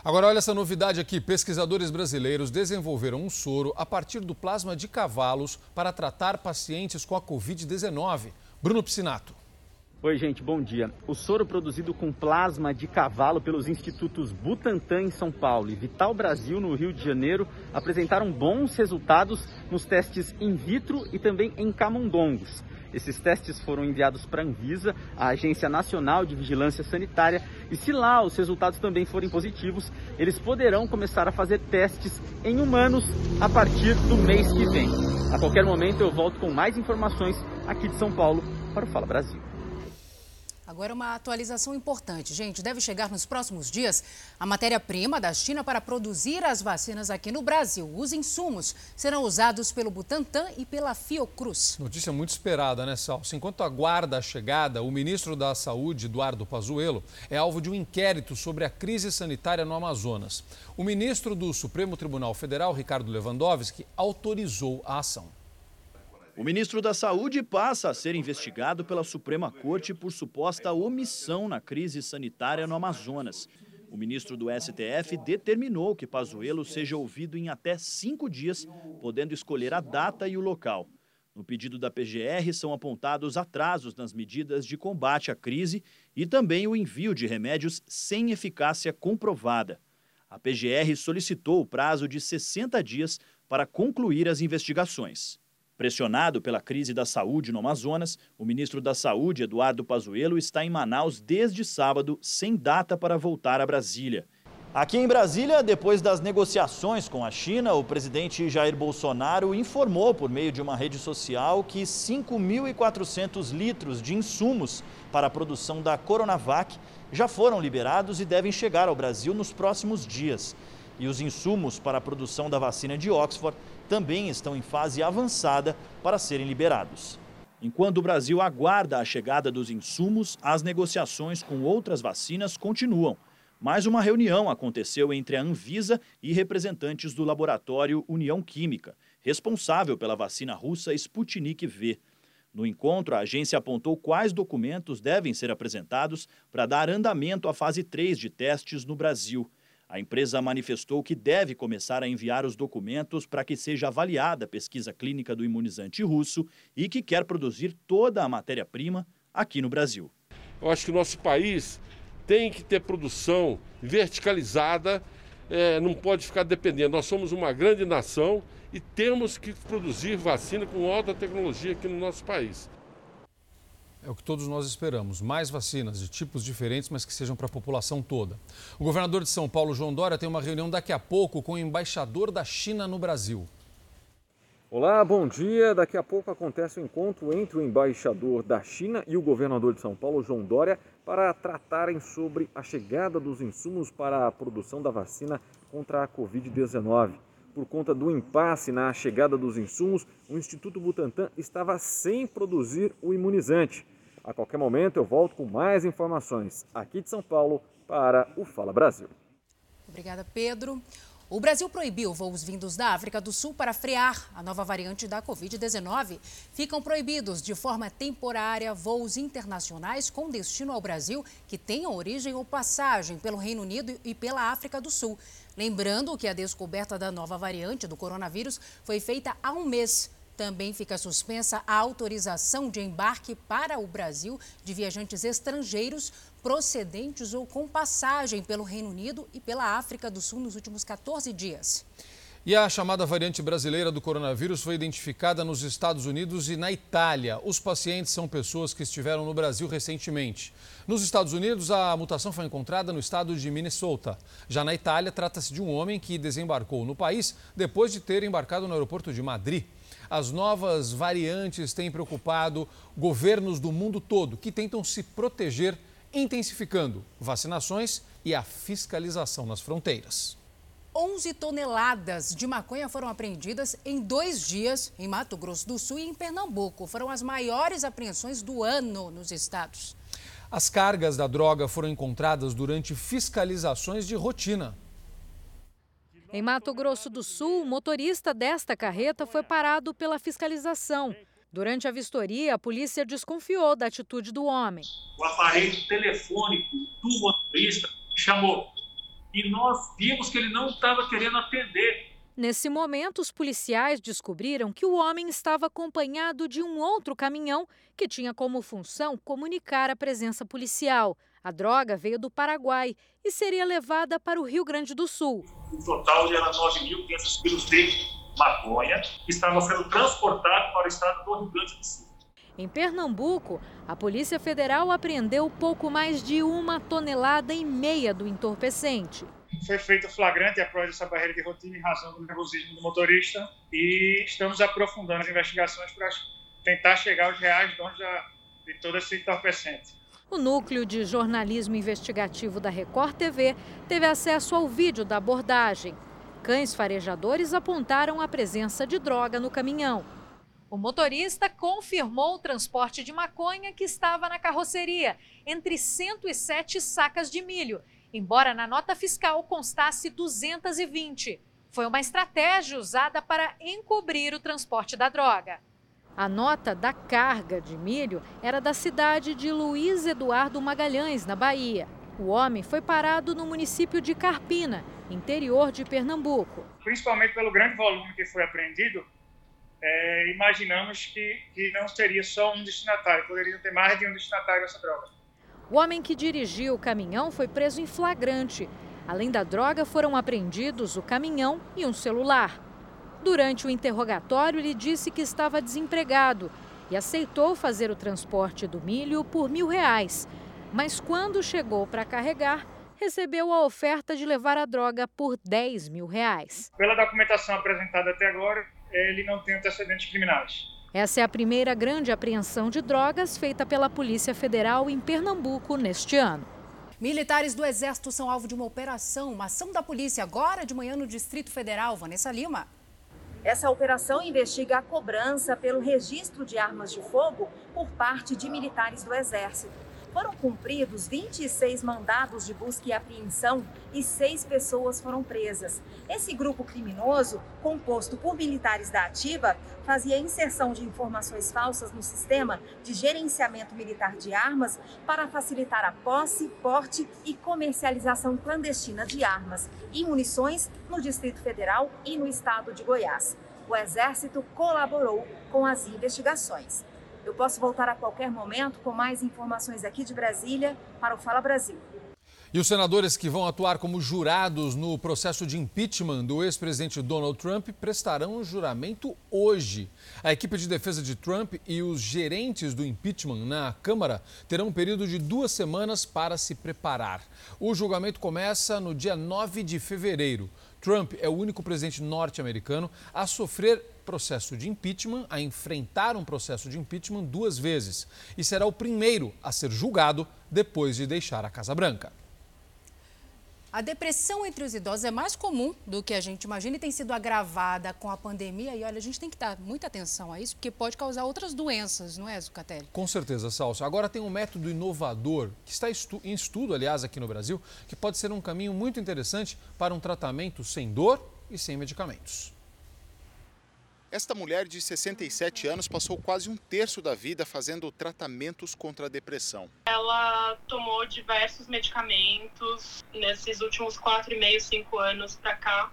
Agora, olha essa novidade aqui: pesquisadores brasileiros desenvolveram um soro a partir do plasma de cavalos para tratar pacientes com a Covid-19. Bruno Piscinato.
Oi, gente, bom dia. O soro produzido com plasma de cavalo pelos institutos Butantan em São Paulo e Vital Brasil no Rio de Janeiro apresentaram bons resultados nos testes in vitro e também em camundongos. Esses testes foram enviados para a Anvisa, a Agência Nacional de Vigilância Sanitária, e se lá os resultados também forem positivos, eles poderão começar a fazer testes em humanos a partir do mês que vem. A qualquer momento eu volto com mais informações aqui de São Paulo para o Fala Brasil.
Agora uma atualização importante, gente. Deve chegar nos próximos dias a matéria-prima da China para produzir as vacinas aqui no Brasil. Os insumos serão usados pelo Butantan e pela Fiocruz.
Notícia muito esperada, né, Salso? Enquanto aguarda a chegada, o ministro da Saúde, Eduardo Pazuello, é alvo de um inquérito sobre a crise sanitária no Amazonas. O ministro do Supremo Tribunal Federal, Ricardo Lewandowski, autorizou a ação.
O ministro da Saúde passa a ser investigado pela Suprema Corte por suposta omissão na crise sanitária no Amazonas. O ministro do STF determinou que Pazuello seja ouvido em até cinco dias, podendo escolher a data e o local. No pedido da PGR são apontados atrasos nas medidas de combate à crise e também o envio de remédios sem eficácia comprovada. A PGR solicitou o prazo de 60 dias para concluir as investigações. Pressionado pela crise da saúde no Amazonas, o ministro da Saúde, Eduardo Pazuello, está em Manaus desde sábado, sem data para voltar a Brasília. Aqui em Brasília, depois das negociações com a China, o presidente Jair Bolsonaro informou por meio de uma rede social que 5.400 litros de insumos para a produção da Coronavac já foram liberados e devem chegar ao Brasil nos próximos dias. E os insumos para a produção da vacina de Oxford também estão em fase avançada para serem liberados. Enquanto o Brasil aguarda a chegada dos insumos, as negociações com outras vacinas continuam. Mais uma reunião aconteceu entre a Anvisa e representantes do laboratório União Química, responsável pela vacina russa Sputnik V. No encontro, a agência apontou quais documentos devem ser apresentados para dar andamento à fase 3 de testes no Brasil. A empresa manifestou que deve começar a enviar os documentos para que seja avaliada a pesquisa clínica do imunizante russo e que quer produzir toda a matéria-prima aqui no Brasil.
Eu acho que o nosso país tem que ter produção verticalizada, é, não pode ficar dependendo. Nós somos uma grande nação e temos que produzir vacina com alta tecnologia aqui no nosso país.
É o que todos nós esperamos. Mais vacinas de tipos diferentes, mas que sejam para a população toda. O governador de São Paulo, João Dória, tem uma reunião daqui a pouco com o embaixador da China no Brasil.
Olá, bom dia. Daqui a pouco acontece o um encontro entre o embaixador da China e o governador de São Paulo, João Dória, para tratarem sobre a chegada dos insumos para a produção da vacina contra a Covid-19. Por conta do impasse na chegada dos insumos, o Instituto Butantan estava sem produzir o imunizante. A qualquer momento eu volto com mais informações aqui de São Paulo para o Fala Brasil.
Obrigada, Pedro. O Brasil proibiu voos vindos da África do Sul para frear a nova variante da Covid-19. Ficam proibidos de forma temporária voos internacionais com destino ao Brasil que tenham origem ou passagem pelo Reino Unido e pela África do Sul. Lembrando que a descoberta da nova variante do coronavírus foi feita há um mês. Também fica suspensa a autorização de embarque para o Brasil de viajantes estrangeiros procedentes ou com passagem pelo Reino Unido e pela África do Sul nos últimos 14 dias.
E a chamada variante brasileira do coronavírus foi identificada nos Estados Unidos e na Itália. Os pacientes são pessoas que estiveram no Brasil recentemente. Nos Estados Unidos, a mutação foi encontrada no estado de Minnesota. Já na Itália, trata-se de um homem que desembarcou no país depois de ter embarcado no aeroporto de Madrid. As novas variantes têm preocupado governos do mundo todo que tentam se proteger, intensificando vacinações e a fiscalização nas fronteiras.
11 toneladas de maconha foram apreendidas em dois dias em Mato Grosso do Sul e em Pernambuco. Foram as maiores apreensões do ano nos estados.
As cargas da droga foram encontradas durante fiscalizações de rotina.
Em Mato Grosso do Sul, o motorista desta carreta foi parado pela fiscalização. Durante a vistoria, a polícia desconfiou da atitude do homem.
O aparelho telefônico do motorista chamou e nós vimos que ele não estava querendo atender.
Nesse momento, os policiais descobriram que o homem estava acompanhado de um outro caminhão que tinha como função comunicar a presença policial. A droga veio do Paraguai e seria levada para o Rio Grande do Sul.
O total era 9.500 quilos de maconha que estava sendo transportado para o estado do Rio Grande do Sul.
Em Pernambuco, a Polícia Federal apreendeu pouco mais de uma tonelada e meia do entorpecente.
Foi feito flagrante após essa barreira de rotina em razão do nervosismo do motorista e estamos aprofundando as investigações para tentar chegar aos reais donos de todo esse entorpecente.
O núcleo de jornalismo investigativo da Record TV teve acesso ao vídeo da abordagem. Cães farejadores apontaram a presença de droga no caminhão. O motorista confirmou o transporte de maconha que estava na carroceria, entre 107 sacas de milho, embora na nota fiscal constasse 220. Foi uma estratégia usada para encobrir o transporte da droga. A nota da carga de milho era da cidade de Luiz Eduardo Magalhães, na Bahia. O homem foi parado no município de Carpina, interior de Pernambuco.
Principalmente pelo grande volume que foi apreendido, é, imaginamos que, que não seria só um destinatário, poderia ter mais de um destinatário dessa droga.
O homem que dirigiu o caminhão foi preso em flagrante. Além da droga, foram apreendidos o caminhão e um celular. Durante o interrogatório, ele disse que estava desempregado e aceitou fazer o transporte do milho por mil reais. Mas quando chegou para carregar, recebeu a oferta de levar a droga por 10 mil reais.
Pela documentação apresentada até agora, ele não tem antecedentes criminais.
Essa é a primeira grande apreensão de drogas feita pela Polícia Federal em Pernambuco neste ano.
Militares do Exército são alvo de uma operação, uma ação da polícia agora de manhã no Distrito Federal. Vanessa Lima.
Essa operação investiga a cobrança pelo registro de armas de fogo por parte de militares do Exército. Foram cumpridos 26 mandados de busca e apreensão e seis pessoas foram presas. Esse grupo criminoso, composto por militares da Ativa, fazia inserção de informações falsas no sistema de gerenciamento militar de armas para facilitar a posse, porte e comercialização clandestina de armas e munições no Distrito Federal e no estado de Goiás. O Exército colaborou com as investigações. Eu posso voltar a qualquer momento com mais informações aqui de Brasília para o Fala Brasil.
E os senadores que vão atuar como jurados no processo de impeachment do ex-presidente Donald Trump prestarão o juramento hoje. A equipe de defesa de Trump e os gerentes do impeachment na Câmara terão um período de duas semanas para se preparar. O julgamento começa no dia 9 de fevereiro. Trump é o único presidente norte-americano a sofrer processo de impeachment, a enfrentar um processo de impeachment duas vezes e será o primeiro a ser julgado depois de deixar a Casa Branca.
A depressão entre os idosos é mais comum do que a gente imagina e tem sido agravada com a pandemia. E olha, a gente tem que dar muita atenção a isso, porque pode causar outras doenças, não é, Zucatelli?
Com certeza, Salso. Agora tem um método inovador, que está em estudo, aliás, aqui no Brasil, que pode ser um caminho muito interessante para um tratamento sem dor e sem medicamentos.
Esta mulher de 67 anos passou quase um terço da vida fazendo tratamentos contra a depressão.
Ela tomou diversos medicamentos nesses últimos quatro e meio, cinco anos para cá.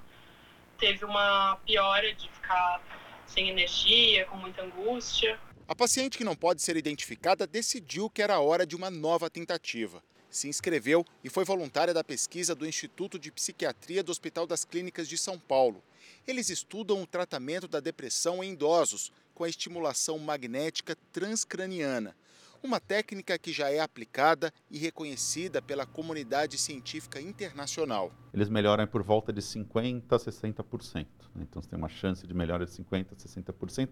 Teve uma piora de ficar sem energia, com muita angústia.
A paciente que não pode ser identificada decidiu que era hora de uma nova tentativa. Se inscreveu e foi voluntária da pesquisa do Instituto de Psiquiatria do Hospital das Clínicas de São Paulo. Eles estudam o tratamento da depressão em idosos com a estimulação magnética transcraniana, uma técnica que já é aplicada e reconhecida pela comunidade científica internacional.
Eles melhoram por volta de 50% a 60%. Né? Então, você tem uma chance de melhora de 50% a 60%,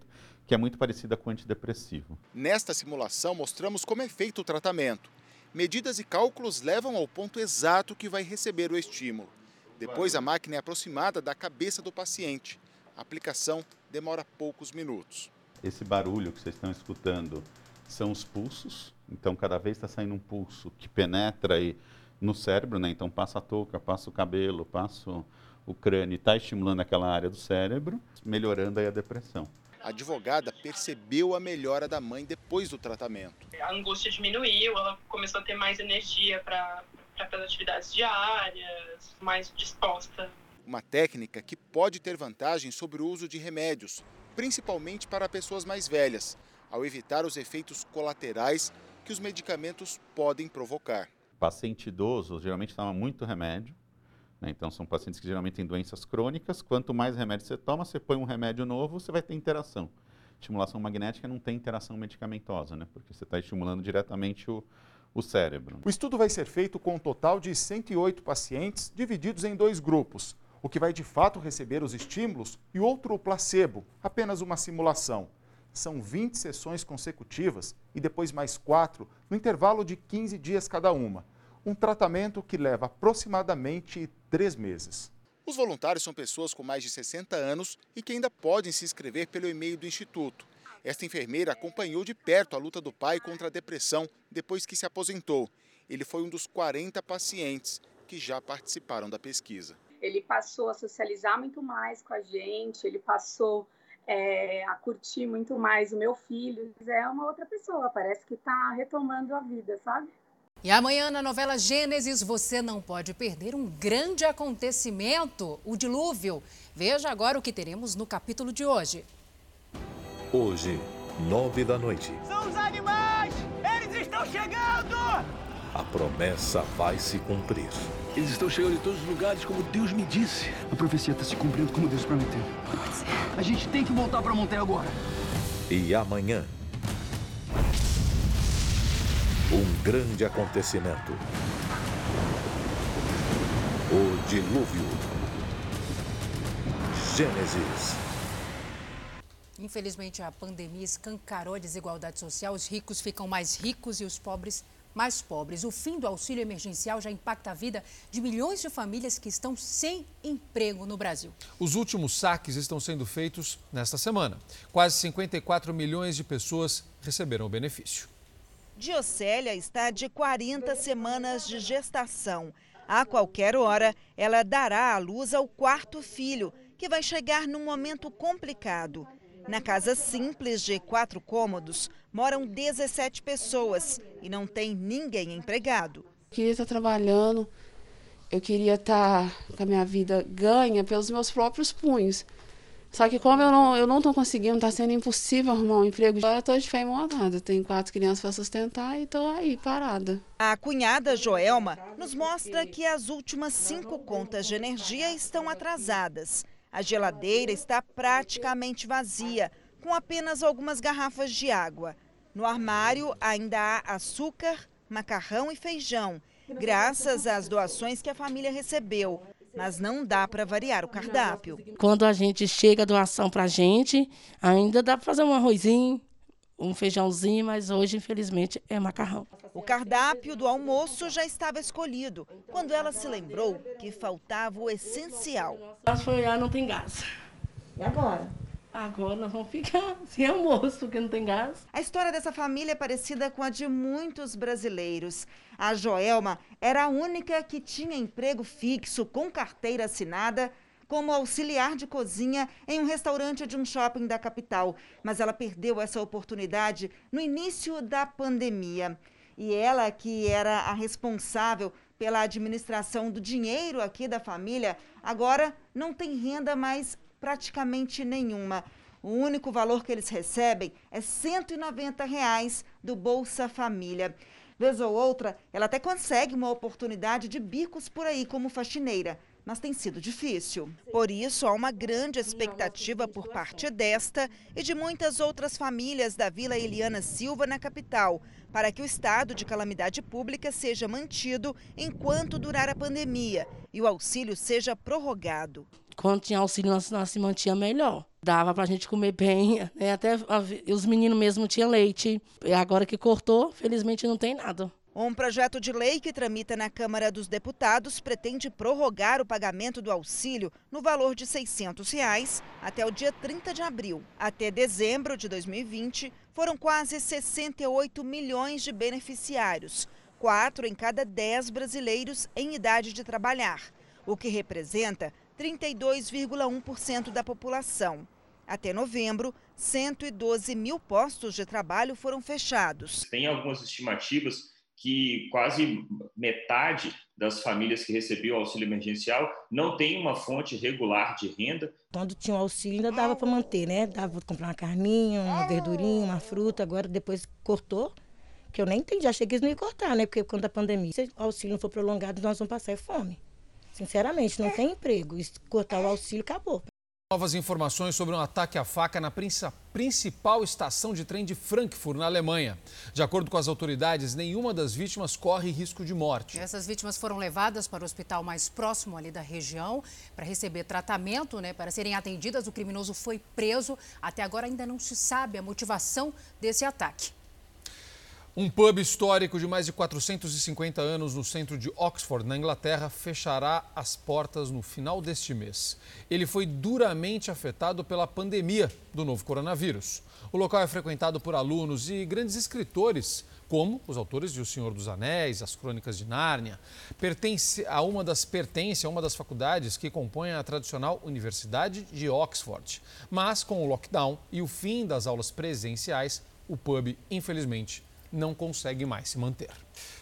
que é muito parecida com o antidepressivo.
Nesta simulação, mostramos como é feito o tratamento. Medidas e cálculos levam ao ponto exato que vai receber o estímulo. Depois, a máquina é aproximada da cabeça do paciente. A aplicação demora poucos minutos.
Esse barulho que vocês estão escutando são os pulsos. Então, cada vez está saindo um pulso que penetra aí no cérebro, né? Então, passa a touca, passa o cabelo, passa o crânio, está estimulando aquela área do cérebro, melhorando aí a depressão.
A advogada percebeu a melhora da mãe depois do tratamento.
A angústia diminuiu, ela começou a ter mais energia para as atividades diárias, mais disposta.
Uma técnica que pode ter vantagem sobre o uso de remédios, principalmente para pessoas mais velhas, ao evitar os efeitos colaterais que os medicamentos podem provocar.
Paciente idoso geralmente toma muito remédio, né? então são pacientes que geralmente têm doenças crônicas. Quanto mais remédio você toma, você põe um remédio novo, você vai ter interação. Estimulação magnética não tem interação medicamentosa, né? porque você está estimulando diretamente o, o cérebro.
O estudo vai ser feito com um total de 108 pacientes, divididos em dois grupos. O que vai de fato receber os estímulos e outro o placebo, apenas uma simulação. São 20 sessões consecutivas e depois mais quatro no intervalo de 15 dias cada uma. Um tratamento que leva aproximadamente três meses. Os voluntários são pessoas com mais de 60 anos e que ainda podem se inscrever pelo e-mail do Instituto. Esta enfermeira acompanhou de perto a luta do pai contra a depressão depois que se aposentou. Ele foi um dos 40 pacientes que já participaram da pesquisa.
Ele passou a socializar muito mais com a gente, ele passou é, a curtir muito mais o meu filho. É uma outra pessoa, parece que está retomando a vida, sabe?
E amanhã na novela Gênesis você não pode perder um grande acontecimento, o dilúvio. Veja agora o que teremos no capítulo de hoje.
Hoje, nove da noite.
São os animais! Eles estão chegando!
A promessa vai se cumprir.
Eles estão chegando em todos os lugares como Deus me disse. A profecia está se cumprindo como Deus prometeu. A gente tem que voltar para Montanha agora.
E amanhã, um grande acontecimento. O dilúvio. Gênesis.
Infelizmente, a pandemia escancarou a desigualdade social. Os ricos ficam mais ricos e os pobres mais pobres. O fim do auxílio emergencial já impacta a vida de milhões de famílias que estão sem emprego no Brasil.
Os últimos saques estão sendo feitos nesta semana. Quase 54 milhões de pessoas receberam o benefício.
Diocélia está de 40 semanas de gestação. A qualquer hora, ela dará à luz ao quarto filho, que vai chegar num momento complicado. Na casa simples de quatro cômodos, moram 17 pessoas e não tem ninguém empregado.
Eu queria estar trabalhando, eu queria estar com a minha vida ganha pelos meus próprios punhos. Só que como eu não eu não estou conseguindo, está sendo impossível arrumar um emprego. Agora estou de fé montada, tenho quatro crianças para sustentar e estou aí parada.
A cunhada Joelma nos mostra que as últimas cinco contas de energia estão atrasadas. A geladeira está praticamente vazia, com apenas algumas garrafas de água. No armário ainda há açúcar, macarrão e feijão, graças às doações que a família recebeu. Mas não dá para variar o cardápio.
Quando a gente chega a doação para a gente, ainda dá para fazer um arrozinho, um feijãozinho, mas hoje, infelizmente, é macarrão.
O cardápio do almoço já estava escolhido, quando ela se lembrou que faltava o essencial.
Nós foi olhar, não tem gás.
E agora?
Agora nós vamos ficar sem almoço, porque não tem gás.
A história dessa família é parecida com a de muitos brasileiros. A Joelma era a única que tinha emprego fixo com carteira assinada como auxiliar de cozinha em um restaurante de um shopping da capital. Mas ela perdeu essa oportunidade no início da pandemia. E ela, que era a responsável pela administração do dinheiro aqui da família, agora não tem renda mais praticamente nenhuma. O único valor que eles recebem é 190 reais do Bolsa Família. Vez ou outra, ela até consegue uma oportunidade de bicos por aí como faxineira, mas tem sido difícil. Por isso, há uma grande expectativa por parte desta e de muitas outras famílias da Vila Eliana Silva, na capital, para que o estado de calamidade pública seja mantido enquanto durar a pandemia e o auxílio seja prorrogado.
Quando tinha auxílio, nós, nós se mantinha melhor. Dava para a gente comer bem, né? até os meninos mesmo tinham leite. E agora que cortou, felizmente não tem nada.
Um projeto de lei que tramita na Câmara dos Deputados pretende prorrogar o pagamento do auxílio no valor de 600 reais até o dia 30 de abril. Até dezembro de 2020, foram quase 68 milhões de beneficiários, quatro em cada dez brasileiros em idade de trabalhar, o que representa 32,1% da população. Até novembro, 112 mil postos de trabalho foram fechados.
Tem algumas estimativas que quase metade das famílias que recebiam o auxílio emergencial não tem uma fonte regular de renda.
Quando tinha o auxílio ainda dava para manter, né? Dava para comprar uma carninha, uma verdurinha, uma fruta. Agora depois cortou, que eu nem entendi. Achei que eles não iam cortar, né? Porque quando a pandemia, se o auxílio não for prolongado, nós vamos passar fome. Sinceramente, não tem emprego. E cortar o auxílio, acabou.
Novas informações sobre um ataque à faca na principal estação de trem de Frankfurt, na Alemanha. De acordo com as autoridades, nenhuma das vítimas corre risco de morte.
Essas vítimas foram levadas para o hospital mais próximo ali da região para receber tratamento, né, para serem atendidas. O criminoso foi preso. Até agora ainda não se sabe a motivação desse ataque.
Um pub histórico de mais de 450 anos no centro de Oxford, na Inglaterra, fechará as portas no final deste mês. Ele foi duramente afetado pela pandemia do novo coronavírus. O local é frequentado por alunos e grandes escritores, como os autores de O Senhor dos Anéis, As Crônicas de Nárnia. Pertence a uma das pertence a uma das faculdades que compõem a tradicional Universidade de Oxford. Mas com o lockdown e o fim das aulas presenciais, o pub, infelizmente, não consegue mais se manter.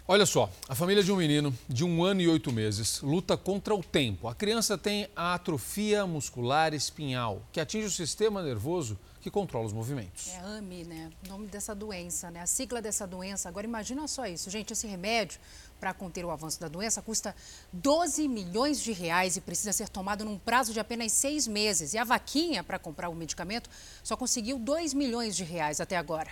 Olha só, a família de um menino de um ano e oito meses luta contra o tempo. A criança tem a atrofia muscular espinhal, que atinge o sistema nervoso que controla os movimentos.
É AMI, né? O nome dessa doença, né? A sigla dessa doença. Agora imagina só isso, gente, esse remédio para conter o avanço da doença custa 12 milhões de reais e precisa ser tomado num prazo de apenas seis meses. E a vaquinha para comprar o medicamento só conseguiu 2 milhões de reais até agora.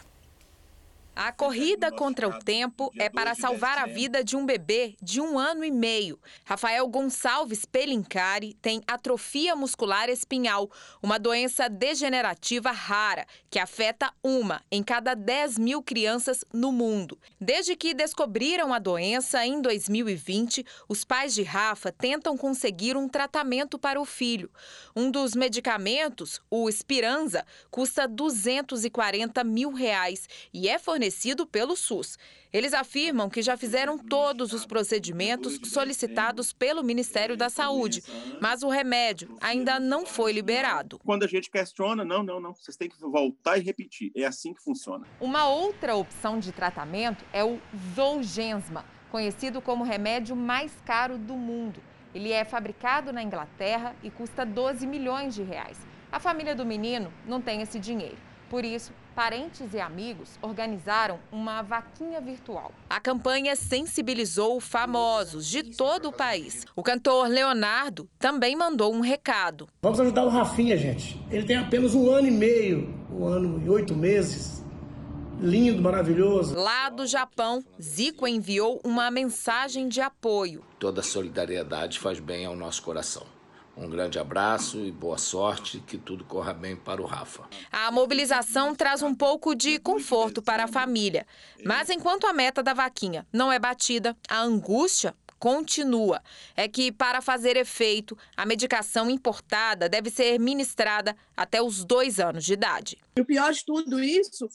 A corrida contra o tempo é para salvar a vida de um bebê de um ano e meio. Rafael Gonçalves Pelincari tem atrofia muscular espinhal, uma doença degenerativa rara que afeta uma em cada 10 mil crianças no mundo. Desde que descobriram a doença em 2020, os pais de Rafa tentam conseguir um tratamento para o filho. Um dos medicamentos, o Spiranza, custa 240 mil reais e é fornecido fornecido pelo SUS. Eles afirmam que já fizeram todos os procedimentos solicitados pelo Ministério da Saúde, mas o remédio ainda não foi liberado.
Quando a gente questiona, não, não, não, vocês têm que voltar e repetir. É assim que funciona.
Uma outra opção de tratamento é o Zolgensma, conhecido como o remédio mais caro do mundo. Ele é fabricado na Inglaterra e custa 12 milhões de reais. A família do menino não tem esse dinheiro. Por isso, parentes e amigos organizaram uma vaquinha virtual. A campanha sensibilizou famosos de todo o país. O cantor Leonardo também mandou um recado.
Vamos ajudar o Rafinha, gente. Ele tem apenas um ano e meio, um ano e oito meses. Lindo, maravilhoso.
Lá do Japão, Zico enviou uma mensagem de apoio.
Toda solidariedade faz bem ao nosso coração. Um grande abraço e boa sorte, que tudo corra bem para o Rafa.
A mobilização traz um pouco de conforto para a família. Mas enquanto a meta da vaquinha não é batida, a angústia continua. É que, para fazer efeito, a medicação importada deve ser ministrada até os dois anos de idade.
o pior de tudo isso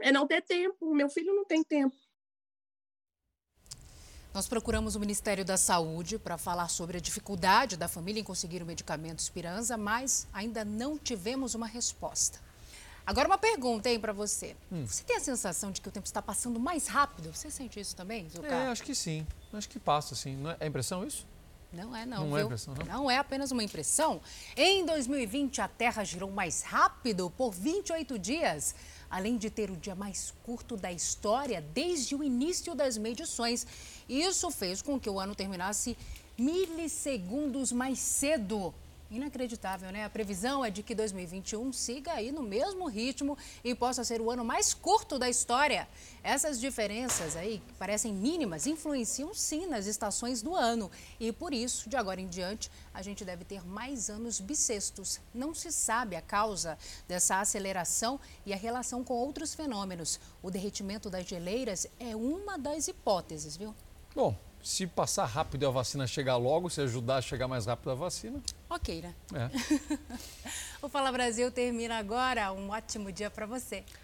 é não ter tempo. Meu filho não tem tempo.
Nós procuramos o Ministério da Saúde para falar sobre a dificuldade da família em conseguir o medicamento Spiranza, mas ainda não tivemos uma resposta. Agora uma pergunta aí para você. Hum. Você tem a sensação de que o tempo está passando mais rápido? Você sente isso também, Zucca?
É, acho que sim. Acho que passa, sim. É, é impressão isso?
Não é, não.
Não
viu?
é impressão, não?
Não é apenas uma impressão. Em 2020, a Terra girou mais rápido por 28 dias além de ter o dia mais curto da história desde o início das medições. Isso fez com que o ano terminasse milissegundos mais cedo. Inacreditável, né? A previsão é de que 2021 siga aí no mesmo ritmo e possa ser o ano mais curto da história. Essas diferenças aí, que parecem mínimas, influenciam sim nas estações do ano. E por isso, de agora em diante, a gente deve ter mais anos bissextos. Não se sabe a causa dessa aceleração e a relação com outros fenômenos. O derretimento das geleiras é uma das hipóteses, viu?
Bom, se passar rápido e a vacina chegar logo, se ajudar a chegar mais rápido a vacina.
Ok, né?
É.
o Fala Brasil termina agora. Um ótimo dia para você.